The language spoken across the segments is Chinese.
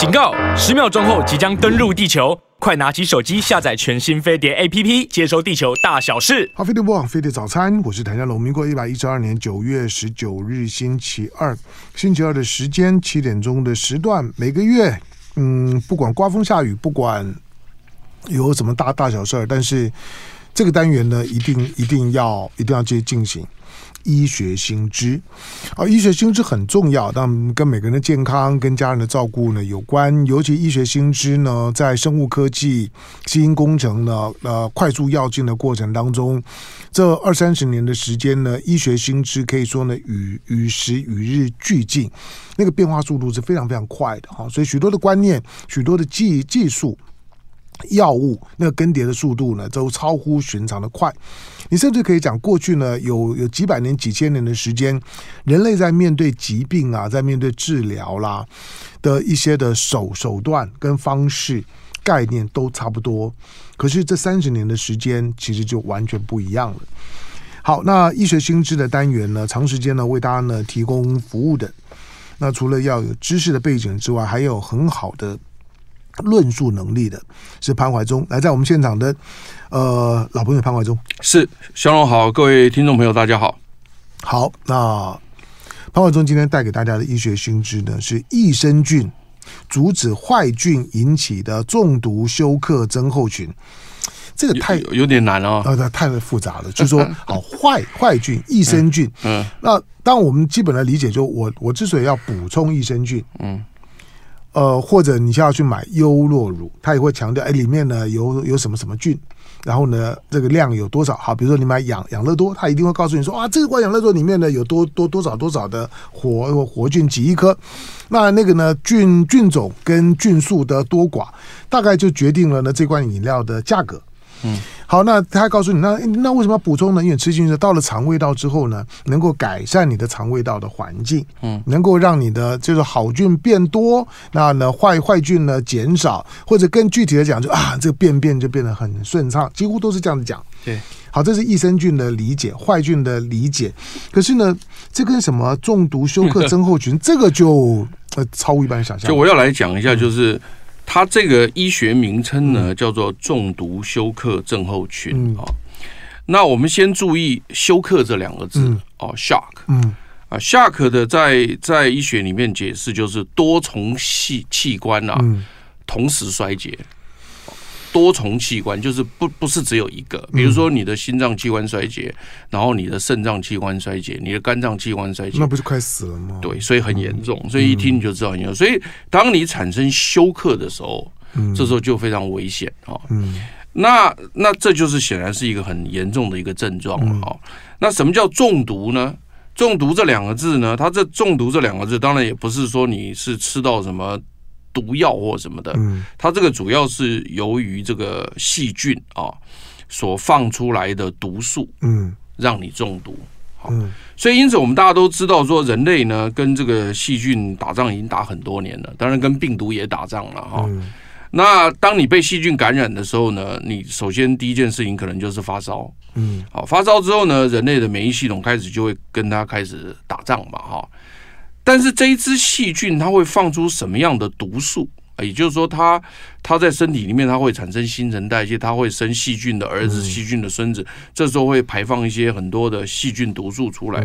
警告！十秒钟后即将登陆地球，快拿起手机下载全新飞碟 APP，接收地球大小事。好，飞碟播，飞碟早餐，我是谭家龙。民国一百一十二年九月十九日，星期二，星期二的时间七点钟的时段，每个月，嗯，不管刮风下雨，不管有什么大大小事儿，但是这个单元呢，一定一定要一定要去进行。医学新知，啊，医学新知很重要，但跟每个人的健康、跟家人的照顾呢有关。尤其医学新知呢，在生物科技、基因工程呢，呃，快速跃进的过程当中，这二三十年的时间呢，医学新知可以说呢，与与时与日俱进，那个变化速度是非常非常快的哈。所以许多的观念、许多的技技术。药物那个更迭的速度呢，都超乎寻常的快。你甚至可以讲，过去呢有有几百年、几千年的时间，人类在面对疾病啊，在面对治疗啦的一些的手手段跟方式概念都差不多。可是这三十年的时间，其实就完全不一样了。好，那医学新知的单元呢，长时间呢为大家呢提供服务的，那除了要有知识的背景之外，还有很好的。论述能力的是潘怀忠，来在我们现场的呃老朋友潘怀忠，是小龙好，各位听众朋友大家好，好，那潘怀忠今天带给大家的医学新知呢是益生菌阻止坏菌引起的中毒休克症候群，这个太有，有点难哦，呃，太复杂了，就是说 好坏坏菌益生菌，嗯，那当我们基本的理解，就我我之所以要补充益生菌，嗯。呃，或者你需要去买优酪乳，它也会强调，哎，里面呢有有什么什么菌，然后呢这个量有多少？好，比如说你买养养乐多，它一定会告诉你说，啊，这个罐养乐多里面呢有多多多少多少的活活菌几亿颗，那那个呢菌菌种跟菌素的多寡，大概就决定了呢这罐饮料的价格。嗯，好，那他告诉你，那那为什么要补充呢？因为吃进去到了肠胃道之后呢，能够改善你的肠胃道的环境，嗯，能够让你的就是好菌变多，那呢坏坏菌呢减少，或者更具体的讲，就啊这个便便就变得很顺畅，几乎都是这样子讲。对，好，这是益生菌的理解，坏菌的理解。可是呢，这跟什么中毒休克 症候群，这个就呃超乎一般想象。就我要来讲一下，就是。嗯它这个医学名称呢，叫做中毒休克症候群啊。那我们先注意“休克”这两个字哦，shock。嗯啊，shock 的在在医学里面解释就是多重器器官啊同时衰竭。多重器官就是不不是只有一个，比如说你的心脏器官衰竭，然后你的肾脏器官衰竭，你的肝脏器官衰竭，那不是快死了吗？对，所以很严重，所以一听你就知道很严重。所以当你产生休克的时候，这时候就非常危险啊。嗯，那那这就是显然是一个很严重的一个症状了哈。那什么叫中毒呢？中毒这两个字呢？它这中毒这两个字，当然也不是说你是吃到什么。毒药或什么的，它这个主要是由于这个细菌啊所放出来的毒素，嗯，让你中毒。好，所以因此我们大家都知道说，人类呢跟这个细菌打仗已经打很多年了，当然跟病毒也打仗了哈。那当你被细菌感染的时候呢，你首先第一件事情可能就是发烧，嗯，好，发烧之后呢，人类的免疫系统开始就会跟它开始打仗嘛，哈。但是这一只细菌它会放出什么样的毒素？也就是说，它它在身体里面它会产生新陈代谢，它会生细菌的儿子、细菌的孙子，这时候会排放一些很多的细菌毒素出来。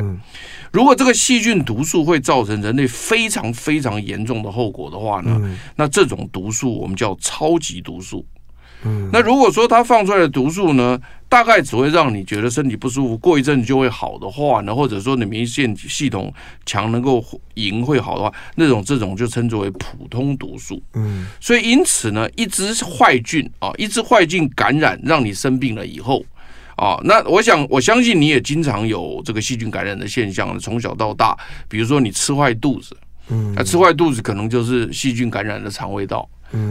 如果这个细菌毒素会造成人类非常非常严重的后果的话呢，那这种毒素我们叫超级毒素。那如果说它放出来的毒素呢，大概只会让你觉得身体不舒服，过一阵子就会好的话呢，或者说你免疫系系统强能够赢会好的话，那种这种就称之为普通毒素。嗯，所以因此呢，一只坏菌啊，一只坏菌感染让你生病了以后啊，那我想我相信你也经常有这个细菌感染的现象，从小到大，比如说你吃坏肚子，嗯，那吃坏肚子可能就是细菌感染的肠胃道。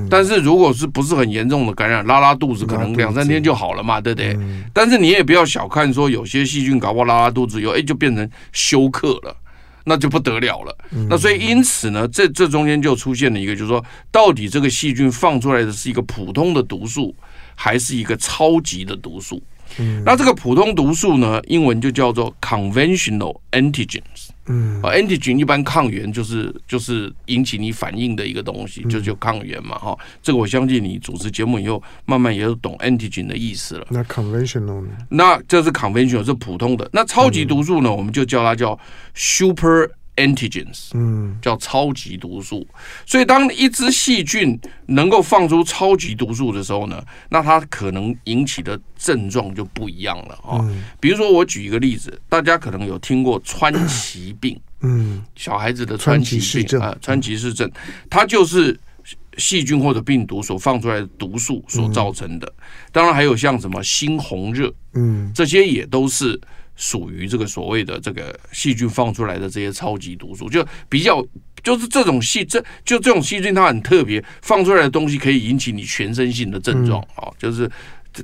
但是如果是不是很严重的感染，拉拉肚子，可能两三天就好了嘛，对不对？但是你也不要小看说有些细菌搞不好拉拉肚子以后，哎，就变成休克了，那就不得了了。那所以因此呢，这这中间就出现了一个，就是说，到底这个细菌放出来的是一个普通的毒素，还是一个超级的毒素？那这个普通毒素呢，英文就叫做 conventional antigens。嗯啊，antigen 一般抗原就是就是引起你反应的一个东西，就叫抗原嘛哈。这个我相信你主持节目以后，慢慢也就懂 antigen 的意思了。那 conventional 呢？那这是 conventional 是普通的。那超级毒素呢？我们就叫它叫 super。Antigens，嗯，叫超级毒素。所以，当一只细菌能够放出超级毒素的时候呢，那它可能引起的症状就不一样了啊。比如说，我举一个例子，大家可能有听过川崎病，嗯，小孩子的川崎病啊，川崎氏症，它就是细菌或者病毒所放出来的毒素所造成的。当然，还有像什么猩红热，嗯，这些也都是。属于这个所谓的这个细菌放出来的这些超级毒素，就比较就是这种细这就这种细菌它很特别，放出来的东西可以引起你全身性的症状啊，就是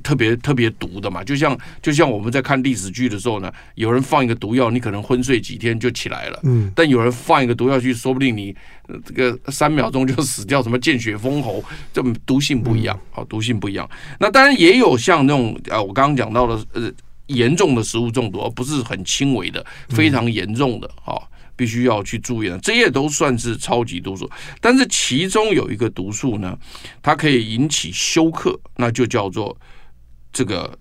特别特别毒的嘛。就像就像我们在看历史剧的时候呢，有人放一个毒药，你可能昏睡几天就起来了，嗯，但有人放一个毒药去，说不定你这个三秒钟就死掉，什么见血封喉，这毒性不一样，好，毒性不一样。那当然也有像那种啊，我刚刚讲到的呃。严重的食物中毒，而不是很轻微的，非常严重的啊，必须要去住院。这些都算是超级毒素，但是其中有一个毒素呢，它可以引起休克，那就叫做这个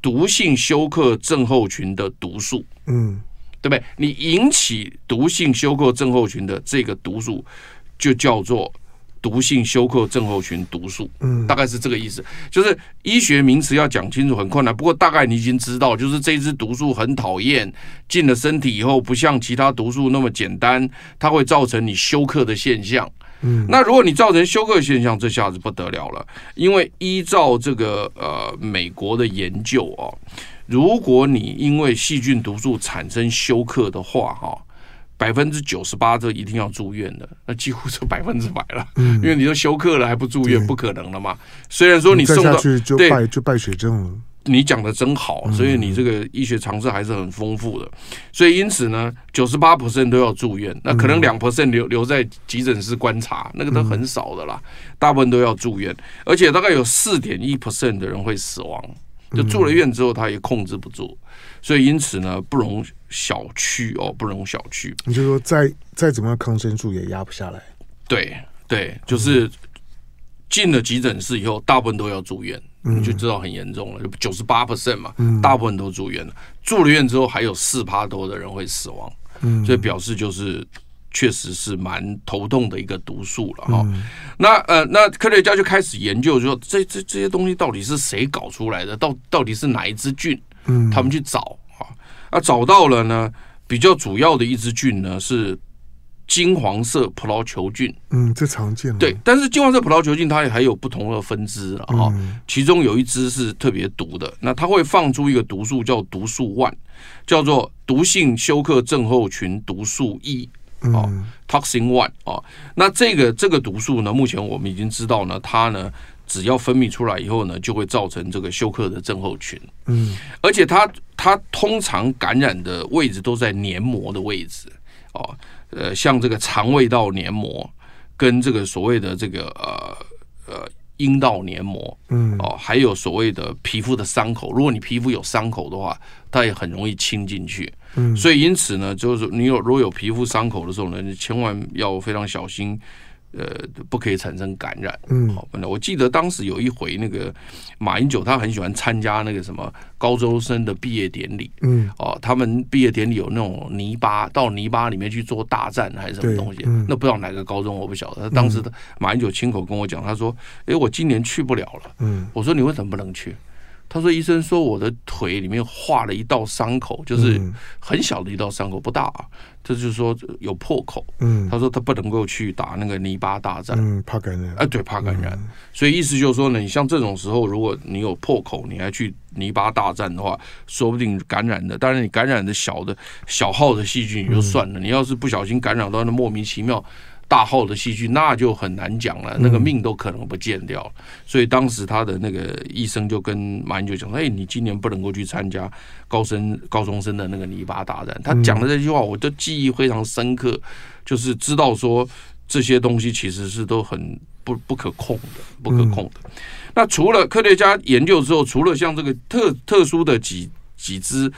毒性休克症候群的毒素。嗯，对不对？你引起毒性休克症候群的这个毒素，就叫做。毒性休克症候群毒素，嗯，大概是这个意思。就是医学名词要讲清楚很困难，不过大概你已经知道，就是这支毒素很讨厌，进了身体以后不像其他毒素那么简单，它会造成你休克的现象。嗯，那如果你造成休克现象，这下子不得了了，因为依照这个呃美国的研究啊，如果你因为细菌毒素产生休克的话，哈。百分之九十八这一定要住院的，那几乎是百分之百了。嗯，因为你都休克了还不住院，不可能了嘛。虽然说你送到去就败就败血症了。你讲的真好，所以你这个医学常识还是很丰富的。所以因此呢，九十八 percent 都要住院，那可能两 percent 留留在急诊室观察，那个都很少的啦。大部分都要住院，而且大概有四点一 percent 的人会死亡。就住了院之后，他也控制不住，所以因此呢，不容小觑哦，不容小觑。你就说再再怎么样抗生素也压不下来。对对，就是进了急诊室以后，大部分都要住院，你就知道很严重了，就九十八 percent 嘛，大部分都住院了。住了院之后，还有四趴多的人会死亡，所以表示就是。确实是蛮头痛的一个毒素了哈，那呃，那科学家就开始研究说，这这这些东西到底是谁搞出来的？到到底是哪一支菌？嗯，他们去找啊，啊，找到了呢，比较主要的一支菌呢是金黄色葡萄球菌。嗯，这常见。对，但是金黄色葡萄球菌它也还有不同的分支了哈，其中有一支是特别毒的，那它会放出一个毒素叫毒素 one，叫做毒性休克症候群毒素一。哦，Toxin One 哦，那这个这个毒素呢，目前我们已经知道呢，它呢只要分泌出来以后呢，就会造成这个休克的症候群。嗯，而且它它通常感染的位置都在黏膜的位置哦，呃，像这个肠胃道黏膜跟这个所谓的这个呃呃阴道黏膜，嗯，哦，还有所谓的皮肤的伤口，如果你皮肤有伤口的话，它也很容易侵进去。嗯，所以因此呢，就是你有如果有皮肤伤口的时候呢，你千万要非常小心，呃，不可以产生感染。嗯，好，我记得当时有一回那个马英九他很喜欢参加那个什么高中生的毕业典礼。嗯，哦，他们毕业典礼有那种泥巴，到泥巴里面去做大战还是什么东西？那不知道哪个高中我不晓得。他当时的马英九亲口跟我讲，他说：“哎，我今年去不了了。”嗯，我说：“你为什么不能去？”他说：“医生说我的腿里面划了一道伤口，就是很小的一道伤口，不大啊。这就是说有破口。嗯，他说他不能够去打那个泥巴大战，嗯，怕感染。哎，对，怕感染。所以意思就是说呢，你像这种时候，如果你有破口，你还去泥巴大战的话，说不定感染的。当然，你感染的小的小号的细菌也就算了，你要是不小心感染到那莫名其妙。”大号的细菌那就很难讲了，那个命都可能不见掉。嗯、所以当时他的那个医生就跟马英九讲：“哎，你今年不能够去参加高生高中生的那个泥巴大战。”他讲的这句话，我的记忆非常深刻，就是知道说这些东西其实是都很不不可控的，不可控的。嗯、那除了科学家研究之后，除了像这个特特殊的几几支。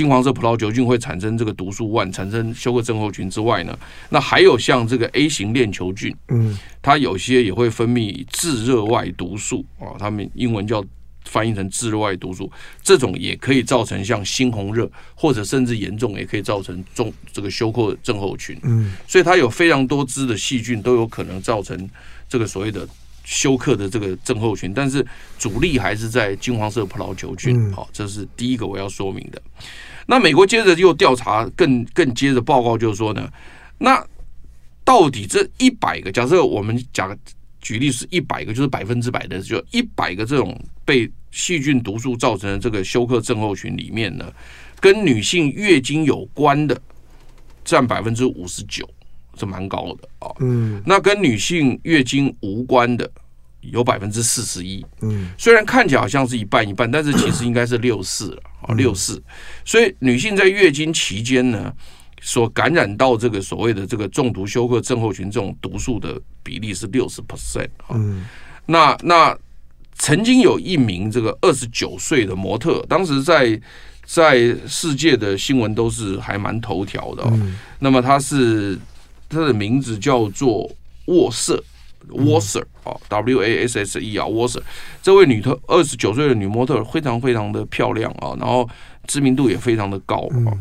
金黄色葡萄球菌会产生这个毒素万产生休克症候群之外呢，那还有像这个 A 型链球菌，嗯，它有些也会分泌致热外毒素啊，他们英文叫翻译成致热外毒素，这种也可以造成像猩红热，或者甚至严重也可以造成重这个休克症候群，嗯，所以它有非常多支的细菌都有可能造成这个所谓的。休克的这个症候群，但是主力还是在金黄色葡萄球菌。好，这是第一个我要说明的。那美国接着又调查，更更接着报告就是说呢，那到底这一百个，假设我们讲举例是一百个，就是百分之百的，就一百个这种被细菌毒素造成的这个休克症候群里面呢，跟女性月经有关的占百分之五十九。是蛮高的啊，嗯，那跟女性月经无关的有百分之四十一，嗯，虽然看起来好像是一半一半，但是其实应该是六四了啊，六四。所以女性在月经期间呢，所感染到这个所谓的这个中毒休克症候群这种毒素的比例是六十 percent 啊。那那曾经有一名这个二十九岁的模特，当时在在世界的新闻都是还蛮头条的，那么他是。他的名字叫做沃瑟，沃瑟啊，W A S S E 啊，，Wasser。这位女特二十九岁的女模特非常非常的漂亮啊，然后知名度也非常的高啊。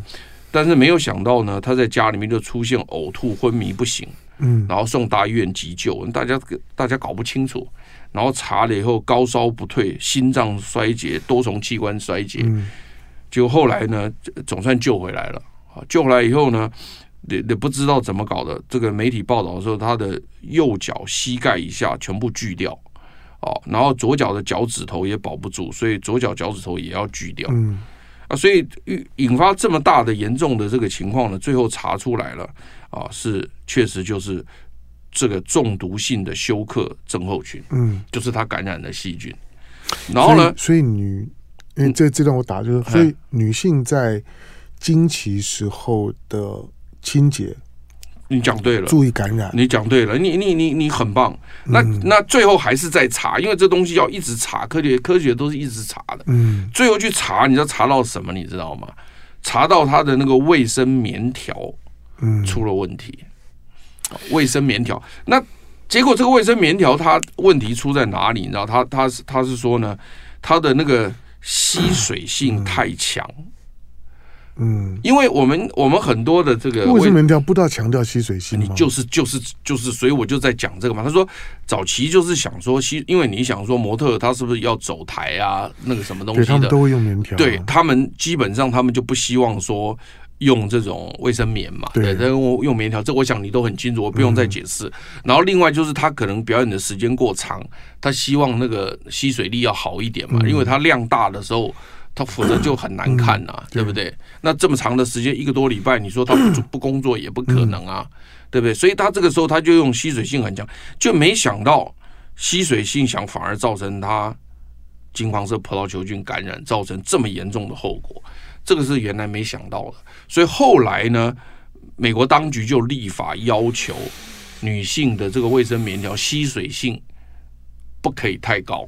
但是没有想到呢，她在家里面就出现呕吐、昏迷不醒，嗯，然后送大医院急救，大家大家搞不清楚，然后查了以后高烧不退，心脏衰竭、多重器官衰竭，结果后来呢，总算救回来了啊，救回来以后呢。也也不知道怎么搞的，这个媒体报道的时候，他的右脚膝盖以下全部锯掉，哦，然后左脚的脚趾头也保不住，所以左脚脚趾头也要锯掉，嗯，啊，所以引发这么大的严重的这个情况呢，最后查出来了，啊，是确实就是这个中毒性的休克症候群，嗯，就是他感染的细菌，然后呢，所以女，因为这这段我打就是，所以女性在经期时候的。清洁，你讲对了，注意感染。你讲对了，你你你你很棒。那那最后还是在查，因为这东西要一直查，科学科学都是一直查的。嗯，最后去查，你知道查到什么？你知道吗？查到他的那个卫生棉条，嗯，出了问题。卫生棉条，那结果这个卫生棉条它问题出在哪里？你知道，他他是他是说呢，它的那个吸水性太强。嗯，因为我们我们很多的这个卫生棉条不都要强调吸水性吗？你就是就是就是，所以我就在讲这个嘛。他说早期就是想说吸，因为你想说模特他是不是要走台啊，那个什么东西的，他们都会用棉条。对他们基本上他们就不希望说用这种卫生棉嘛，对，用用棉条，这我想你都很清楚，我不用再解释。然后另外就是他可能表演的时间过长，他希望那个吸水力要好一点嘛，因为他量大的时候。他否则就很难看呐、啊，对不对？那这么长的时间，一个多礼拜，你说他不不工作也不可能啊，对不对？所以他这个时候他就用吸水性很强，就没想到吸水性强反而造成他金黄色葡萄球菌感染，造成这么严重的后果。这个是原来没想到的。所以后来呢，美国当局就立法要求女性的这个卫生棉条吸水性不可以太高。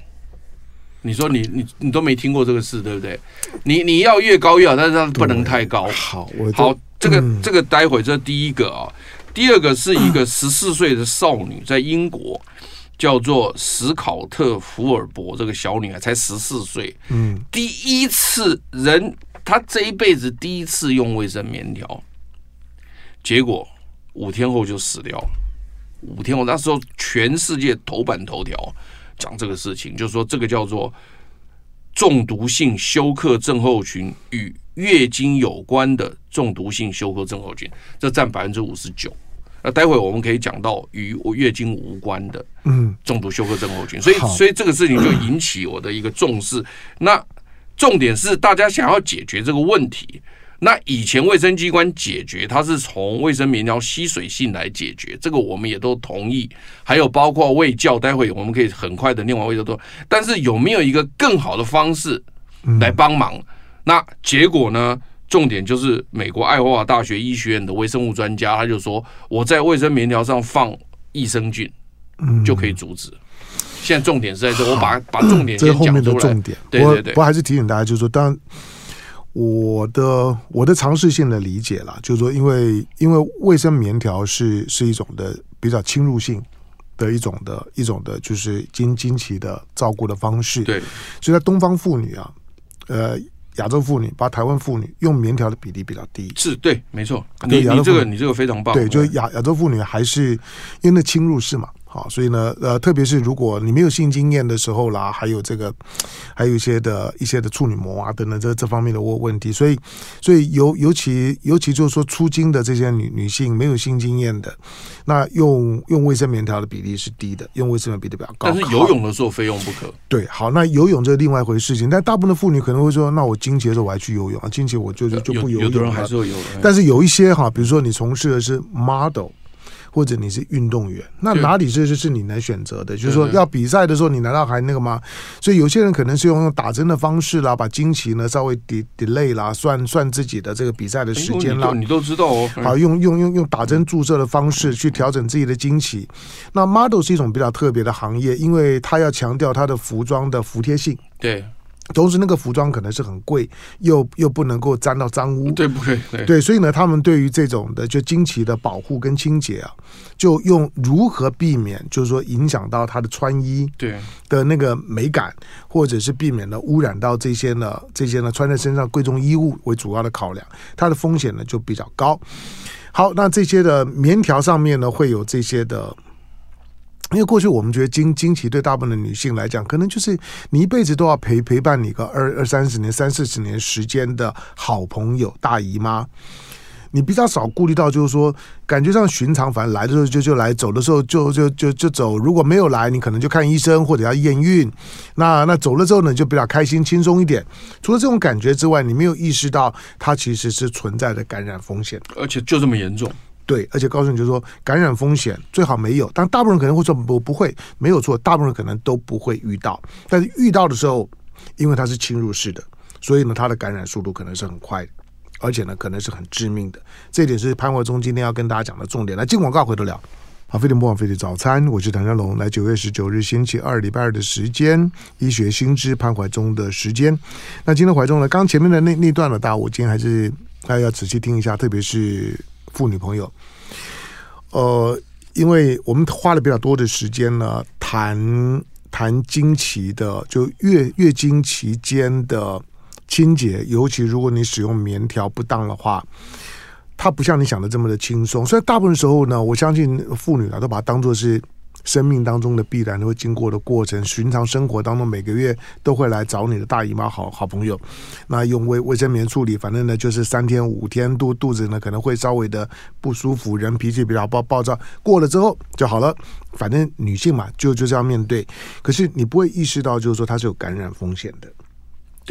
你说你你你都没听过这个事对不对？你你要越高越好，但是它不能太高。好，好，这个这个待会这第一个啊，第二个是一个 十四岁的少女在英国，叫做史考特福尔伯，这个小女孩才十四岁，嗯，第一次人她这一辈子第一次用卫生棉条，结果五天后就死掉了。五天后那时候全世界头版头条。讲这个事情，就是说这个叫做中毒性休克症候群与月经有关的中毒性休克症候群，这占百分之五十九。那待会我们可以讲到与月经无关的嗯中毒休克症候群，所以所以这个事情就引起我的一个重视。那重点是大家想要解决这个问题。那以前卫生机关解决，它是从卫生棉条吸水性来解决，这个我们也都同意。还有包括卫教，待会我们可以很快的念完卫教都。但是有没有一个更好的方式来帮忙？嗯、那结果呢？重点就是美国爱荷华大学医学院的微生物专家，他就说我在卫生棉条上放益生菌，就可以阻止。现在重点是在这，我把把重点先讲出来。这后面的重点，对对对。不过还是提醒大家，就是说当。我的我的尝试性的理解啦，就是说，因为因为卫生棉条是是一种的比较侵入性的一种的一种的，就是经经期的照顾的方式。对，所以在东方妇女啊，呃，亚洲妇女，包括台湾妇女用棉条的比例比较低。是对，没错。你你这个你这个非常棒。对，就亚亚洲妇女还是因为那侵入式嘛。好，所以呢，呃，特别是如果你没有性经验的时候啦，还有这个，还有一些的一些的处女膜啊等等这这方面的问问题，所以，所以尤尤其尤其就是说出经的这些女女性没有性经验的，那用用卫生棉条的比例是低的，用卫生棉比例比较高。但是游泳的时候非用不可。对，好，那游泳这是另外一回事情，但大部分的妇女可能会说，那我经期的时候我还去游泳啊，经期我就就就不游泳了。有的人还是会游泳，但是有一些哈，比如说你从事的是 model。或者你是运动员，那哪里这就是你能选择的？就是说要比赛的时候，你难道还那个吗？所以有些人可能是用打针的方式啦，把经期呢稍微 de delay 啦，算算自己的这个比赛的时间啦。你都知道哦。好，用用用用打针注射的方式去调整自己的经期。那 model 是一种比较特别的行业，因为它要强调它的服装的服帖性。对。同时，那个服装可能是很贵，又又不能够沾到脏污，对不对？对，所以呢，他们对于这种的就经期的保护跟清洁啊，就用如何避免，就是说影响到他的穿衣对的那个美感，或者是避免了污染到这些呢这些呢穿在身上贵重衣物为主要的考量，它的风险呢就比较高。好，那这些的棉条上面呢会有这些的。因为过去我们觉得经经期对大部分的女性来讲，可能就是你一辈子都要陪陪伴你个二二三十年、三四十年时间的好朋友大姨妈，你比较少顾虑到，就是说感觉上寻常，反正来的时候就就来，走的时候就就就就走。如果没有来，你可能就看医生或者要验孕。那那走了之后呢，就比较开心轻松一点。除了这种感觉之外，你没有意识到它其实是存在的感染风险，而且就这么严重。对，而且告诉你，就是说感染风险最好没有，但大部分人可能会说不不会，没有错，大部分人可能都不会遇到。但是遇到的时候，因为它是侵入式的，所以呢，它的感染速度可能是很快的，而且呢，可能是很致命的。这一点是潘怀忠今天要跟大家讲的重点。来，进广告回得了。好，飞碟播放飞碟早餐，我是谭家龙。来，九月十九日星期二礼拜二的时间，医学新知潘怀忠的时间。那今天怀忠呢，刚前面的那那段呢，大家我今天还是大家要仔细听一下，特别是。妇女朋友，呃，因为我们花了比较多的时间呢，谈谈经期的，就月月经期间的清洁，尤其如果你使用棉条不当的话，它不像你想的这么的轻松。所以大部分时候呢，我相信妇女啊，都把它当做是。生命当中的必然都会经过的过程，寻常生活当中每个月都会来找你的大姨妈好好朋友，那用卫卫生棉处理，反正呢就是三天五天肚肚子呢可能会稍微的不舒服，人脾气比较暴暴躁，过了之后就好了。反正女性嘛，就就这样面对。可是你不会意识到，就是说它是有感染风险的。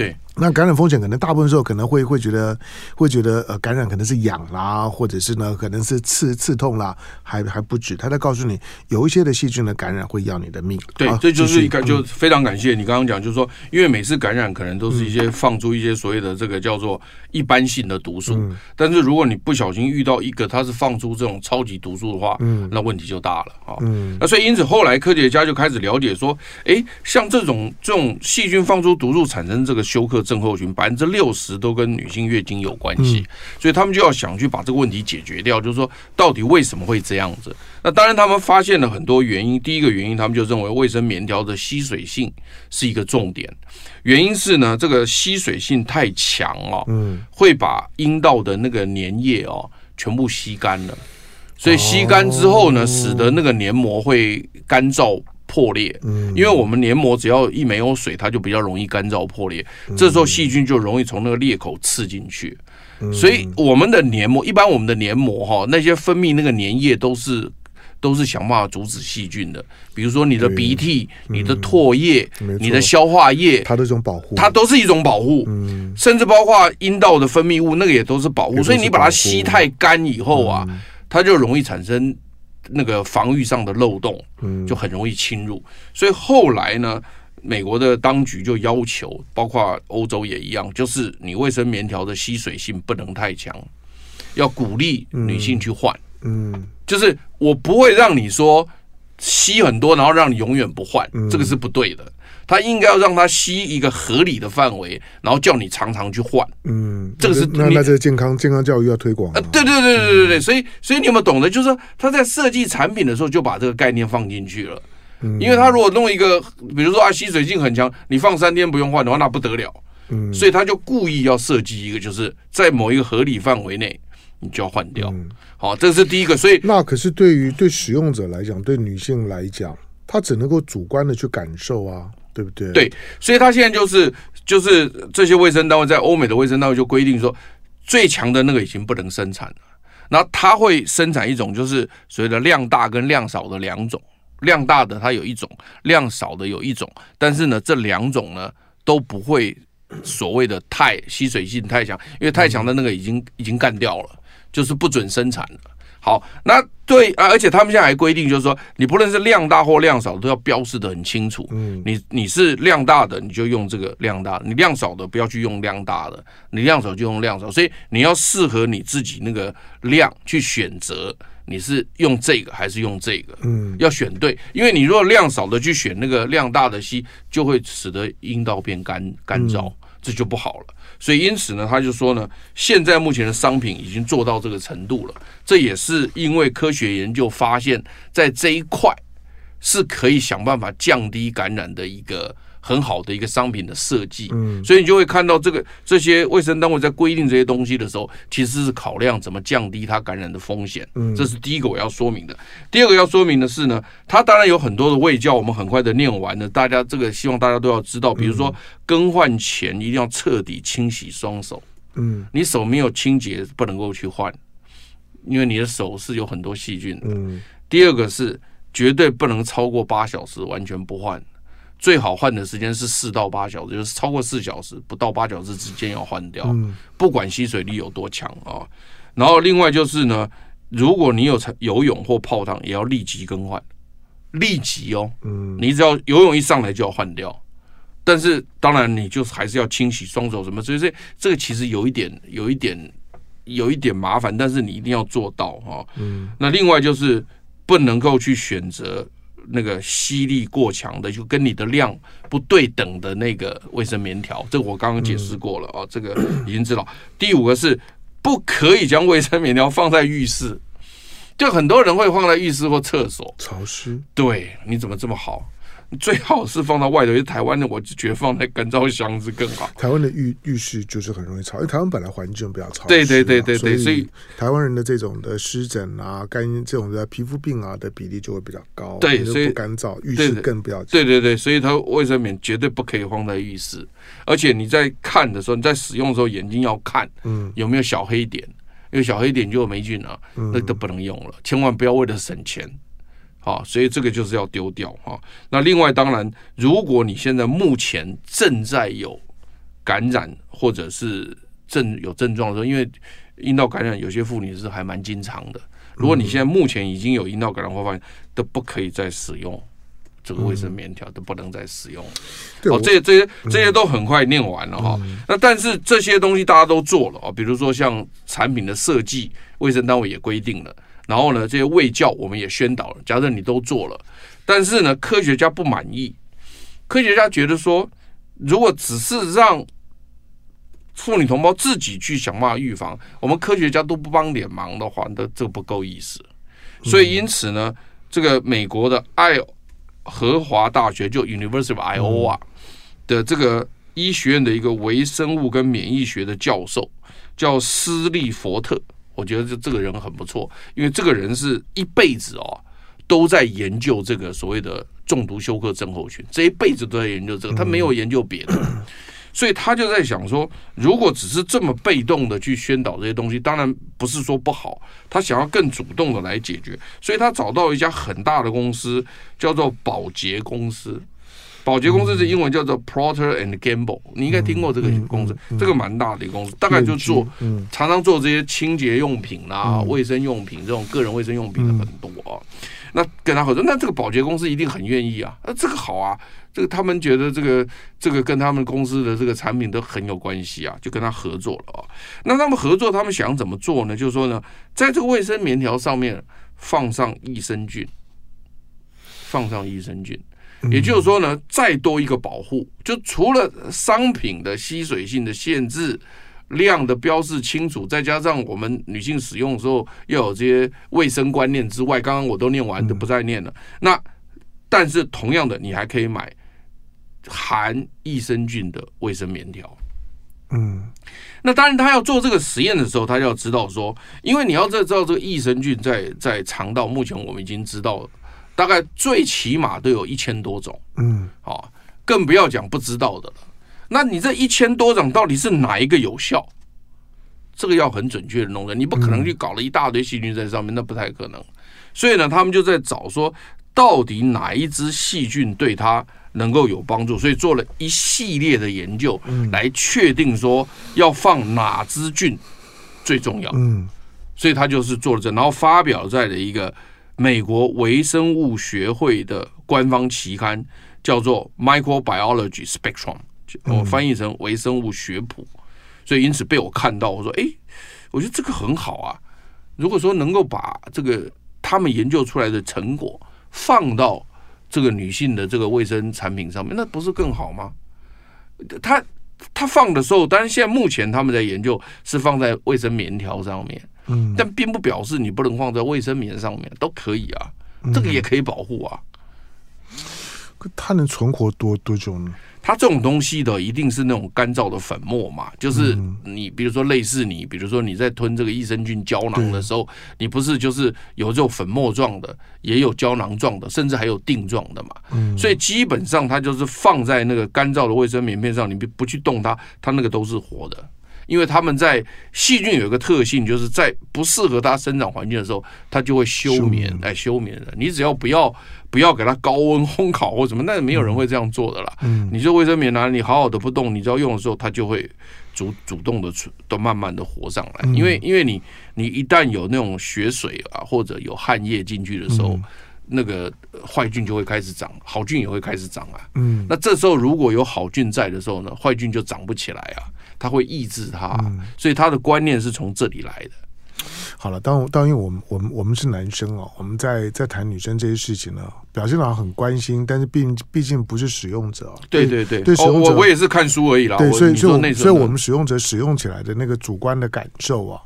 对。那感染风险可能大部分时候可能会会觉得会觉得呃感染可能是痒啦，或者是呢可能是刺刺痛啦，还还不止。他在告诉你有一些的细菌的感染会要你的命。对，啊、这就是一个就非常感谢你刚刚讲，就是说因为每次感染可能都是一些放出一些所谓的这个叫做一般性的毒素，嗯、但是如果你不小心遇到一个它是放出这种超级毒素的话，嗯，那问题就大了啊。嗯，那所以因此后来科学家就开始了解说，哎，像这种这种细菌放出毒素产生这个休克症候群，百分之六十都跟女性月经有关系，所以他们就要想去把这个问题解决掉，就是说到底为什么会这样子？那当然他们发现了很多原因。第一个原因，他们就认为卫生棉条的吸水性是一个重点。原因是呢，这个吸水性太强哦，嗯，会把阴道的那个粘液哦全部吸干了，所以吸干之后呢，使得那个黏膜会干燥。破裂，因为我们黏膜只要一没有水，它就比较容易干燥破裂。这时候细菌就容易从那个裂口刺进去。所以我们的黏膜，一般我们的黏膜哈，那些分泌那个粘液都是都是想办法阻止细菌的。比如说你的鼻涕、你的唾液、你的消化液，它都是一种保护，它都是一种保护。甚至包括阴道的分泌物，那个也都是保护。所以你把它吸太干以后啊，它就容易产生。那个防御上的漏洞，就很容易侵入。所以后来呢，美国的当局就要求，包括欧洲也一样，就是你卫生棉条的吸水性不能太强，要鼓励女性去换。嗯，就是我不会让你说吸很多，然后让你永远不换，这个是不对的。他应该要让他吸一个合理的范围，然后叫你常常去换。嗯，这个是那那这个健康健康教育要推广啊。对对对对对对，所以所以你有没有懂得，就是说他在设计产品的时候就把这个概念放进去了。嗯，因为他如果弄一个，比如说啊吸水性很强，你放三天不用换的话，那不得了。嗯，所以他就故意要设计一个，就是在某一个合理范围内，你就要换掉。嗯，好，这是第一个。所以那可是对于对使用者来讲，对女性来讲，她只能够主观的去感受啊，对不对？对，所以他现在就是就是这些卫生单位在欧美的卫生单位就规定说，最强的那个已经不能生产了，然后他会生产一种就是所谓的量大跟量少的两种。量大的它有一种，量少的有一种，但是呢，这两种呢都不会所谓的太吸水性太强，因为太强的那个已经已经干掉了，就是不准生产了。好，那对啊，而且他们现在还规定，就是说你不论是量大或量少，都要标示得很清楚。嗯，你你是量大的，你就用这个量大；你量少的，不要去用量大的；你量少就用量少。所以你要适合你自己那个量去选择。你是用这个还是用这个？嗯，要选对，因为你如果量少的去选那个量大的吸，就会使得阴道变干干燥，这就不好了。所以因此呢，他就说呢，现在目前的商品已经做到这个程度了，这也是因为科学研究发现，在这一块是可以想办法降低感染的一个。很好的一个商品的设计，嗯，所以你就会看到这个这些卫生单位在规定这些东西的时候，其实是考量怎么降低它感染的风险，嗯，这是第一个我要说明的。第二个要说明的是呢，它当然有很多的卫教，我们很快的念完了，大家这个希望大家都要知道，比如说更换前一定要彻底清洗双手，嗯，你手没有清洁不能够去换，因为你的手是有很多细菌的，嗯。第二个是绝对不能超过八小时完全不换。最好换的时间是四到八小时，就是超过四小时不到八小时之间要换掉，不管吸水力有多强啊。然后另外就是呢，如果你有游泳或泡汤，也要立即更换，立即哦，你只要游泳一上来就要换掉。但是当然你就还是要清洗双手什么，所以这这个其实有一点有一点有一点麻烦，但是你一定要做到哈。那另外就是不能够去选择。那个吸力过强的，就跟你的量不对等的那个卫生棉条，这个我刚刚解释过了啊，这个已经知道。第五个是不可以将卫生棉条放在浴室，就很多人会放在浴室或厕所，潮湿。对，你怎么这么好？最好是放到外头，因为台湾的我就觉得放在干燥箱子更好。台湾的浴浴室就是很容易潮，因为台湾本来环境比较潮湿，对对对对对，所以台湾人的这种的湿疹啊、干这种的皮肤病啊的比例就会比较高。对，所以不干燥，浴室更不要。对对对，所以它卫生棉绝对不可以放在浴室，而且你在看的时候，你在使用的时候眼睛要看，嗯，有没有小黑点，因为小黑点就有霉菌了，那都不能用了，千万不要为了省钱。好，所以这个就是要丢掉哈。那另外，当然，如果你现在目前正在有感染或者是症有症状的时候，因为阴道感染有些妇女是还蛮经常的。如果你现在目前已经有阴道感染或发现，都不可以再使用这个卫生棉条，都不能再使用。哦，这些这些这些都很快念完了哈。那但是这些东西大家都做了啊，比如说像产品的设计，卫生单位也规定了。然后呢，这些卫教我们也宣导了。假设你都做了，但是呢，科学家不满意。科学家觉得说，如果只是让妇女同胞自己去想办法预防，我们科学家都不帮点忙的话，那这不够意思。所以因此呢，这个美国的爱荷华大学就 University of Iowa 的这个医学院的一个微生物跟免疫学的教授叫斯利佛特。我觉得这这个人很不错，因为这个人是一辈子哦都在研究这个所谓的中毒休克症候群，这一辈子都在研究这个，他没有研究别的，所以他就在想说，如果只是这么被动的去宣导这些东西，当然不是说不好，他想要更主动的来解决，所以他找到一家很大的公司，叫做保洁公司。宝洁公司是英文叫做 Procter and Gamble，你应该听过这个公司，这个蛮大的一个公司，大概就做常常做这些清洁用品啦、卫生用品这种个人卫生用品的很多啊。那跟他合作，那这个保洁公司一定很愿意啊。那这个好啊，这个他们觉得这个这个跟他们公司的这个产品都很有关系啊，就跟他合作了啊。那他们合作，他们想怎么做呢？就是说呢，在这个卫生棉条上面放上益生菌。放上益生菌。也就是说呢，再多一个保护，就除了商品的吸水性的限制、量的标示清楚，再加上我们女性使用的时候要有这些卫生观念之外，刚刚我都念完，就不再念了。那但是同样的，你还可以买含益生菌的卫生棉条。嗯，那当然，他要做这个实验的时候，他就要知道说，因为你要知道这个益生菌在在肠道，目前我们已经知道了。大概最起码都有一千多种，嗯，好，更不要讲不知道的了。那你这一千多种到底是哪一个有效？这个要很准确的弄的，你不可能去搞了一大堆细菌在上面，那不太可能。所以呢，他们就在找说，到底哪一只细菌对它能够有帮助，所以做了一系列的研究，来确定说要放哪只菌最重要。嗯，所以他就是做了这，然后发表在了一个。美国微生物学会的官方期刊叫做《Microbiology Spectrum》，我翻译成微生物学谱，所以因此被我看到，我说：“哎，我觉得这个很好啊！如果说能够把这个他们研究出来的成果放到这个女性的这个卫生产品上面，那不是更好吗？”他他放的时候，当然现在目前他们在研究是放在卫生棉条上面。嗯，但并不表示你不能放在卫生棉上面，都可以啊，这个也可以保护啊。它能存活多多久呢？它这种东西的一定是那种干燥的粉末嘛，就是你比如说类似你，比如说你在吞这个益生菌胶囊的时候，你不是就是有这种粉末状的，也有胶囊状的，甚至还有定状的嘛。所以基本上它就是放在那个干燥的卫生棉片上，你不不去动它，它那个都是活的。因为他们在细菌有一个特性，就是在不适合它生长环境的时候，它就会休眠，来休眠的。你只要不要不要给它高温烘烤或什么，那没有人会这样做的啦。嗯，你这卫生棉啊，你好好的不动，你只要用的时候，它就会主主动的都慢慢的活上来。因为因为你你一旦有那种血水啊或者有汗液进去的时候，那个坏菌就会开始长，好菌也会开始长啊。嗯，那这时候如果有好菌在的时候呢，坏菌就长不起来啊。他会抑制它，所以他的观念是从这里来的。好了，当当因为我们我们我们是男生哦，我们在在谈女生这些事情呢，表现好像很关心，但是毕毕竟不是使用者。对对对，对使用者我我也是看书而已啦。对，所以所以所以我们使用者使用起来的那个主观的感受啊，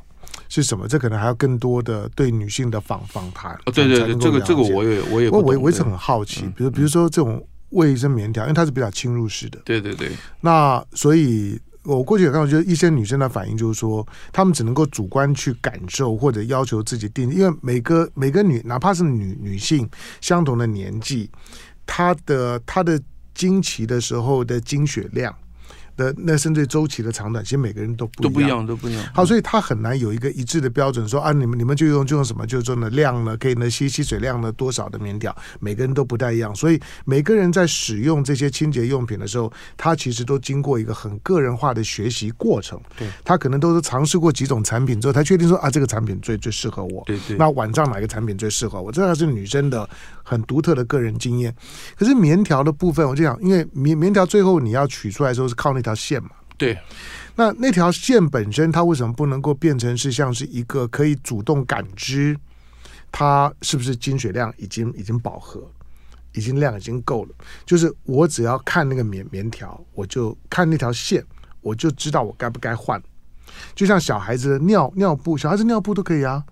是什么？这可能还要更多的对女性的访访谈。对对对，这个这个我也我也我我我一直很好奇，比如比如说这种卫生棉条，因为它是比较侵入式的。对对对，那所以。我过去有看到，就是一些女生的反应，就是说，她们只能够主观去感受或者要求自己定，因为每个每个女，哪怕是女女性，相同的年纪，她的她的经期的时候的经血量。的那甚至周期的长短，其实每个人都不都不一样，都不一样。好，所以他很难有一个一致的标准，说啊，你们你们就用就用什么，就用的量呢，可以呢吸吸水量呢多少的棉条，每个人都不太一样。所以每个人在使用这些清洁用品的时候，他其实都经过一个很个人化的学习过程。对，他可能都是尝试过几种产品之后，他确定说啊，这个产品最最适合我。对对。那晚上哪个产品最适合我？这还是女生的很独特的个人经验。可是棉条的部分，我就想，因为棉棉条最后你要取出来的时候是靠那条线嘛。对，那那条线本身，它为什么不能够变成是像是一个可以主动感知它是不是经血量已经已经饱和，已经量已经够了？就是我只要看那个棉棉条，我就看那条线，我就知道我该不该换。就像小孩子的尿尿布，小孩子尿布都可以啊。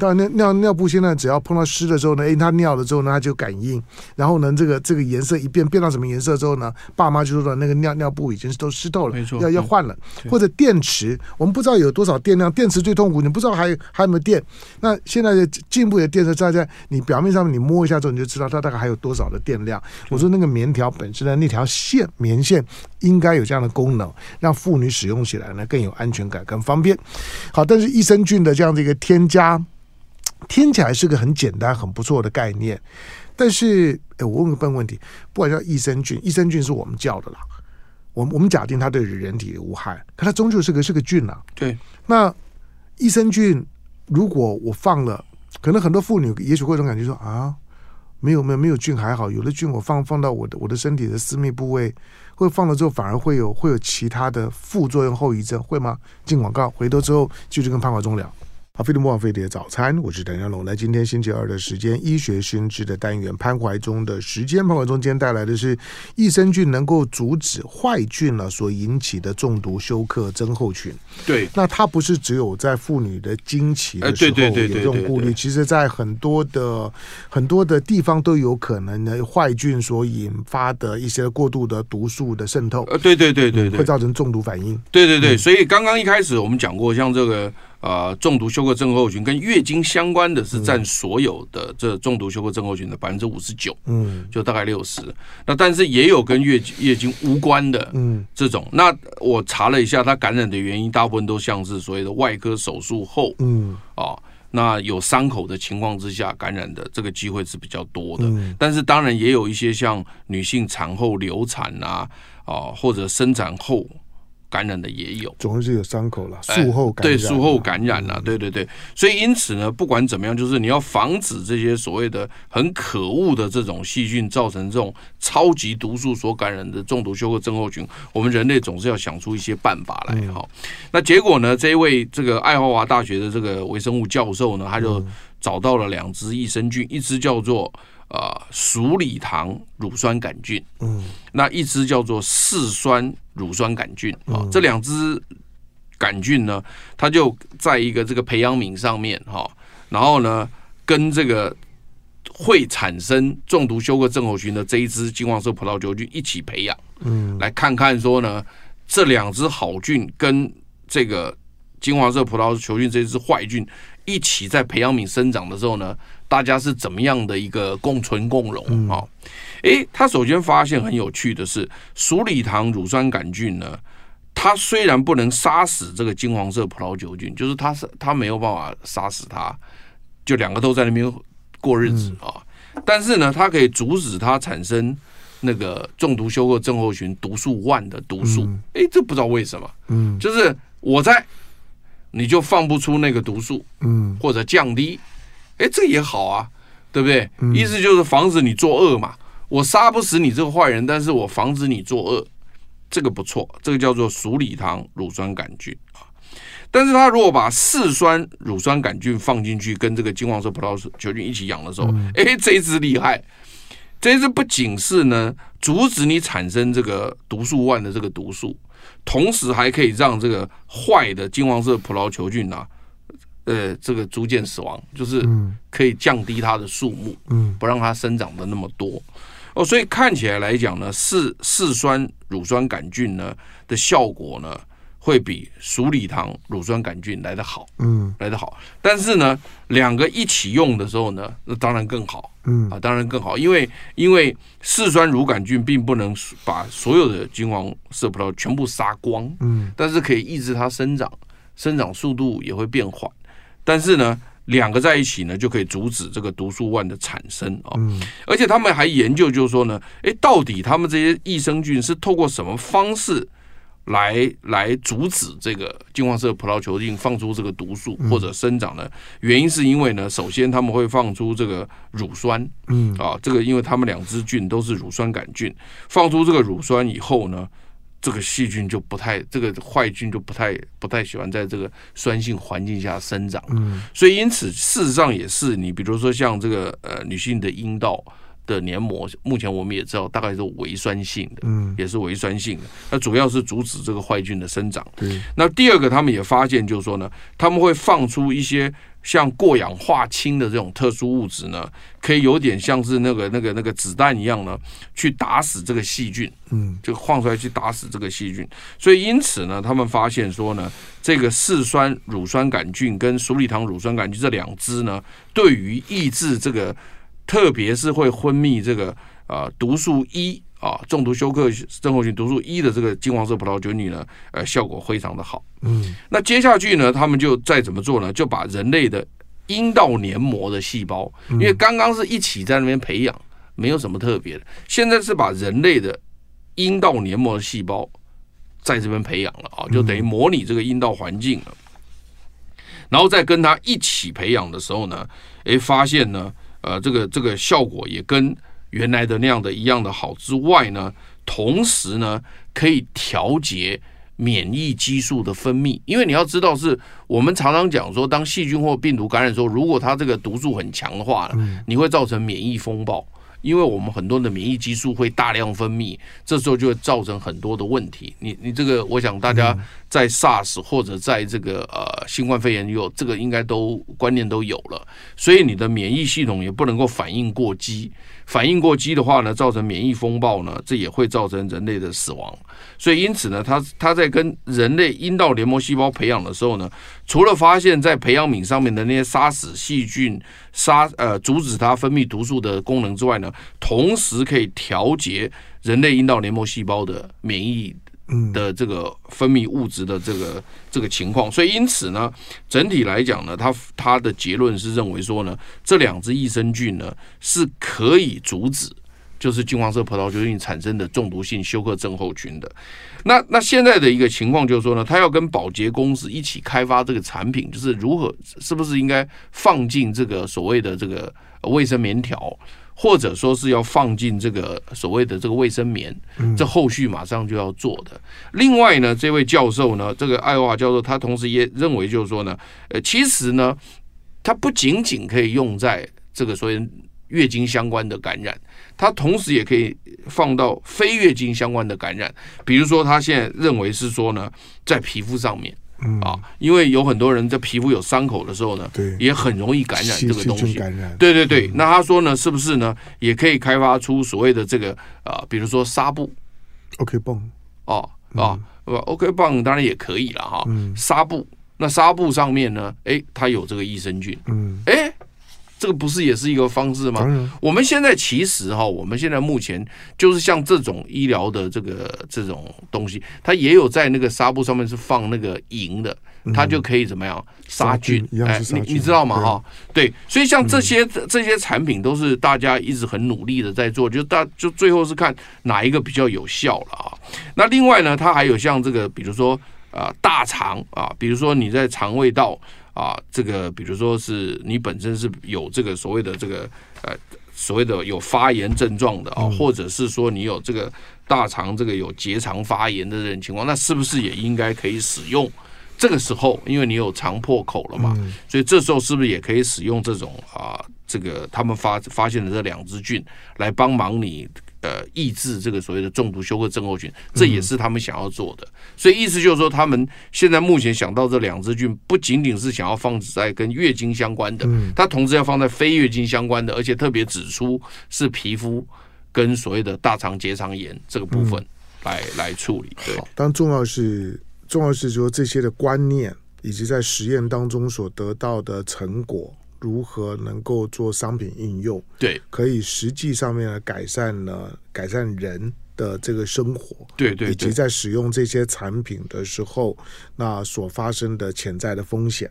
当然，尿尿尿布现在只要碰到湿的时候呢，诶，它尿了之后呢，它就感应，然后呢，这个这个颜色一变，变到什么颜色之后呢，爸妈就说那个尿尿布已经都湿透了，没错，要要换了。或者电池，我们不知道有多少电量，电池最痛苦，你不知道还有还有没有电。那现在的进步的电池在在你表面上面你摸一下之后，你就知道它大概还有多少的电量。我说那个棉条本身的那条线，棉线应该有这样的功能，让妇女使用起来呢更有安全感、更方便。好，但是益生菌的这样的一个添加。听起来是个很简单、很不错的概念，但是，哎，我问个笨问题：不管叫益生菌，益生菌是我们叫的啦，我们我们假定它对人体无害，可它终究是个是个菌呐、啊。对，那益生菌如果我放了，可能很多妇女也许会有种感觉说啊，没有没有没有菌还好，有的菌我放放到我的我的身体的私密部位，会放了之后反而会有会有其他的副作用后遗症，会吗？进广告，回头之后继续跟潘华忠聊。好，飞碟魔法飞碟早餐，我是陈家龙。来，今天星期二的时间，医学新知的单元，潘怀忠的时间。潘怀忠今天带来的是益生菌能够阻止坏菌了所引起的中毒休克症候群。对，那它不是只有在妇女的经期的时候有这种顾虑，其实在很多的很多的地方都有可能的坏菌所引发的一些过度的毒素的渗透。呃，对对对对对，会造成中毒反应。对对对，所以刚刚一开始我们讲过，像这个。呃，中毒休克症候群跟月经相关的是占所有的这中毒休克症候群的百分之五十九，嗯，就大概六十。那但是也有跟月月经无关的，嗯，这种。那我查了一下，它感染的原因大部分都像是所谓的外科手术后，嗯，啊，那有伤口的情况之下感染的这个机会是比较多的。但是当然也有一些像女性产后流产啊，啊或者生产后。感染的也有，总是有伤口了。术后感染，对术后感染了，对对对。所以因此呢，不管怎么样，就是你要防止这些所谓的很可恶的这种细菌造成这种超级毒素所感染的中毒休克症候群，我们人类总是要想出一些办法来哈。那结果呢，这一位这个爱荷华大学的这个微生物教授呢，他就找到了两只益生菌，一只叫做。呃，鼠李糖乳酸杆菌，嗯，那一支叫做嗜酸乳酸杆菌啊，这两支杆菌呢，它就在一个这个培养皿上面哈，然后呢，跟这个会产生中毒休克症候群的这一支金黄色葡萄球菌一起培养，嗯，来看看说呢，这两只好菌跟这个金黄色葡萄球菌这一支坏菌一起在培养皿生长的时候呢。大家是怎么样的一个共存共荣啊？诶，他首先发现很有趣的是，鼠李糖乳酸杆菌呢，它虽然不能杀死这个金黄色葡萄球菌，就是它是它没有办法杀死它，就两个都在那边过日子啊。但是呢，它可以阻止它产生那个中毒休克症候群毒素 one 的毒素。诶，这不知道为什么，嗯，就是我在，你就放不出那个毒素，嗯，或者降低。哎，这也好啊，对不对？意思就是防止你作恶嘛。我杀不死你这个坏人，但是我防止你作恶，这个不错。这个叫做鼠李糖乳酸杆菌啊。但是他如果把嗜酸乳酸杆菌放进去，跟这个金黄色葡萄球菌一起养的时候，哎，这一只厉害。这一只不仅是呢阻止你产生这个毒素 one 的这个毒素，同时还可以让这个坏的金黄色葡萄球菌啊。呃，这个逐渐死亡，就是可以降低它的数目，嗯，不让它生长的那么多哦。所以看起来来讲呢，四四酸乳酸杆菌呢的效果呢，会比鼠李糖乳酸杆菌来得好，嗯，来得好。但是呢，两个一起用的时候呢，那当然更好，嗯啊，当然更好，因为因为四酸乳杆菌并不能把所有的金黄色葡萄全部杀光，嗯，但是可以抑制它生长，生长速度也会变缓。但是呢，两个在一起呢，就可以阻止这个毒素 one 的产生啊。嗯。而且他们还研究，就是说呢，诶，到底他们这些益生菌是透过什么方式来来阻止这个金黄色葡萄球菌放出这个毒素或者生长呢？原因是因为呢，首先他们会放出这个乳酸，嗯啊，这个因为他们两只菌都是乳酸杆菌，放出这个乳酸以后呢。这个细菌就不太，这个坏菌就不太不太喜欢在这个酸性环境下生长，嗯，所以因此事实上也是，你比如说像这个呃女性的阴道的黏膜，目前我们也知道大概是微酸性的，嗯，也是微酸性的，那主要是阻止这个坏菌的生长。对，那第二个他们也发现就是说呢，他们会放出一些。像过氧化氢的这种特殊物质呢，可以有点像是那个那个那个子弹一样呢，去打死这个细菌，嗯，就放出来去打死这个细菌。所以因此呢，他们发现说呢，这个四酸乳酸杆菌跟鼠李糖乳酸杆菌这两支呢，对于抑制这个，特别是会分泌这个啊、呃、毒素一。啊，中毒休克症候群毒素一的这个金黄色葡萄球菌呢，呃，效果非常的好。嗯，那接下去呢，他们就再怎么做呢？就把人类的阴道黏膜的细胞，因为刚刚是一起在那边培养，没有什么特别的。现在是把人类的阴道黏膜的细胞在这边培养了啊，就等于模拟这个阴道环境了。然后再跟它一起培养的时候呢，诶，发现呢，呃，这个这个效果也跟。原来的那样的一样的好之外呢，同时呢，可以调节免疫激素的分泌，因为你要知道，是我们常常讲说，当细菌或病毒感染的时候，如果它这个毒素很强的话，你会造成免疫风暴。因为我们很多的免疫激素会大量分泌，这时候就会造成很多的问题。你你这个，我想大家在 SARS 或者在这个呃新冠肺炎有这个应该都观念都有了，所以你的免疫系统也不能够反应过激。反应过激的话呢，造成免疫风暴呢，这也会造成人类的死亡。所以因此呢，它它在跟人类阴道黏膜细胞培养的时候呢，除了发现，在培养皿上面的那些杀死细菌、杀呃阻止它分泌毒素的功能之外呢，同时可以调节人类阴道黏膜细胞的免疫。的这个分泌物质的这个这个情况，所以因此呢，整体来讲呢，他他的结论是认为说呢，这两支益生菌呢是可以阻止，就是金黄色葡萄球菌产生的中毒性休克症候群的。那那现在的一个情况就是说呢，他要跟保洁公司一起开发这个产品，就是如何是不是应该放进这个所谓的这个卫生棉条。或者说是要放进这个所谓的这个卫生棉，这后续马上就要做的。另外呢，这位教授呢，这个爱奥华教授，他同时也认为就是说呢，呃，其实呢，它不仅仅可以用在这个所谓月经相关的感染，它同时也可以放到非月经相关的感染，比如说他现在认为是说呢，在皮肤上面。嗯。啊，因为有很多人在皮肤有伤口的时候呢，对，也很容易感染这个东西。感染，对对对。那他说呢，是不是呢，也可以开发出所谓的这个啊，比如说纱布，OK 绷，哦啊，OK 绷当然也可以了哈。纱布，那纱布上面呢，哎，它有这个益生菌，嗯，哎。这个不是也是一个方式吗？我们现在其实哈，我们现在目前就是像这种医疗的这个这种东西，它也有在那个纱布上面是放那个银的，它就可以怎么样杀菌？哎，你你知道吗？哈，对，所以像这些这些产品都是大家一直很努力的在做，就大就最后是看哪一个比较有效了啊。那另外呢，它还有像这个，比如说啊大肠啊，比如说你在肠胃道。啊，这个比如说是你本身是有这个所谓的这个呃所谓的有发炎症状的啊，或者是说你有这个大肠这个有结肠发炎的这种情况，那是不是也应该可以使用？这个时候，因为你有肠破口了嘛，所以这时候是不是也可以使用这种啊这个他们发发现的这两支菌来帮忙你？呃，抑制这个所谓的中毒休克症候群，这也是他们想要做的。所以意思就是说，他们现在目前想到这两支菌，不仅仅是想要放置在跟月经相关的，它同时要放在非月经相关的，而且特别指出是皮肤跟所谓的大肠结肠炎这个部分来来处理。对，当重要是重要是说这些的观念，以及在实验当中所得到的成果。如何能够做商品应用？对，可以实际上面来改善呢？改善人的这个生活，对对，以及在使用这些产品的时候，那所发生的潜在的风险。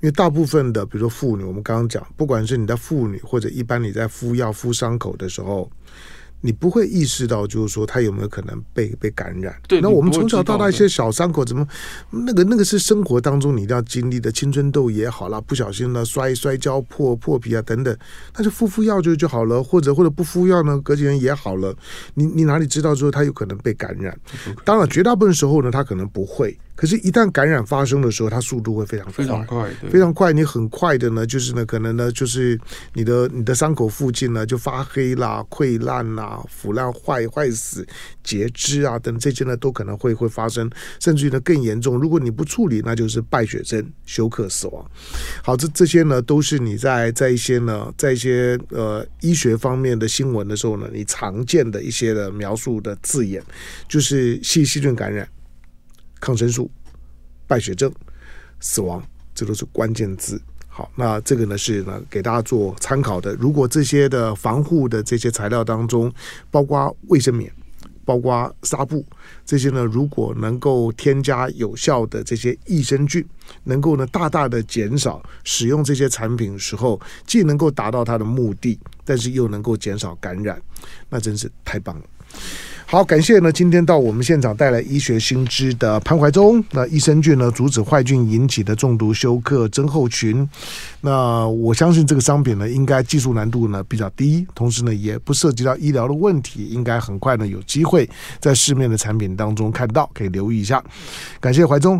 因为大部分的，比如说妇女，我们刚刚讲，不管是你在妇女或者一般你在敷药敷伤口的时候。你不会意识到，就是说他有没有可能被被感染？对，那我们从小到大一些小伤口，怎么那个那个是生活当中你一定要经历的，青春痘也好啦，不小心呢摔摔跤破破皮啊等等，那就敷敷药就就好了，或者或者不敷药呢，隔几天也好了。你你哪里知道说他有可能被感染？当然，绝大部分时候呢，他可能不会。可是，一旦感染发生的时候，它速度会非常，非常快，非常快。你很快的呢，就是呢，可能呢，就是你的你的伤口附近呢就发黑啦、溃烂啦、啊腐烂坏坏死、截肢啊等这些呢，都可能会会发生，甚至于呢更严重。如果你不处理，那就是败血症、休克死亡。好，这这些呢都是你在在一些呢 在一些呃医学方面的新闻的时候呢，你常见的一些的描述的字眼，就是细细菌感染。抗生素、败血症、死亡，这都是关键字。好，那这个呢是呢给大家做参考的。如果这些的防护的这些材料当中，包括卫生棉、包括纱布这些呢，如果能够添加有效的这些益生菌，能够呢大大的减少使用这些产品时候，既能够达到它的目的，但是又能够减少感染，那真是太棒了。好，感谢呢，今天到我们现场带来医学新知的潘怀忠，那益生菌呢，阻止坏菌引起的中毒休克症候群。那我相信这个商品呢，应该技术难度呢比较低，同时呢也不涉及到医疗的问题，应该很快呢有机会在市面的产品当中看到，可以留意一下。感谢怀忠。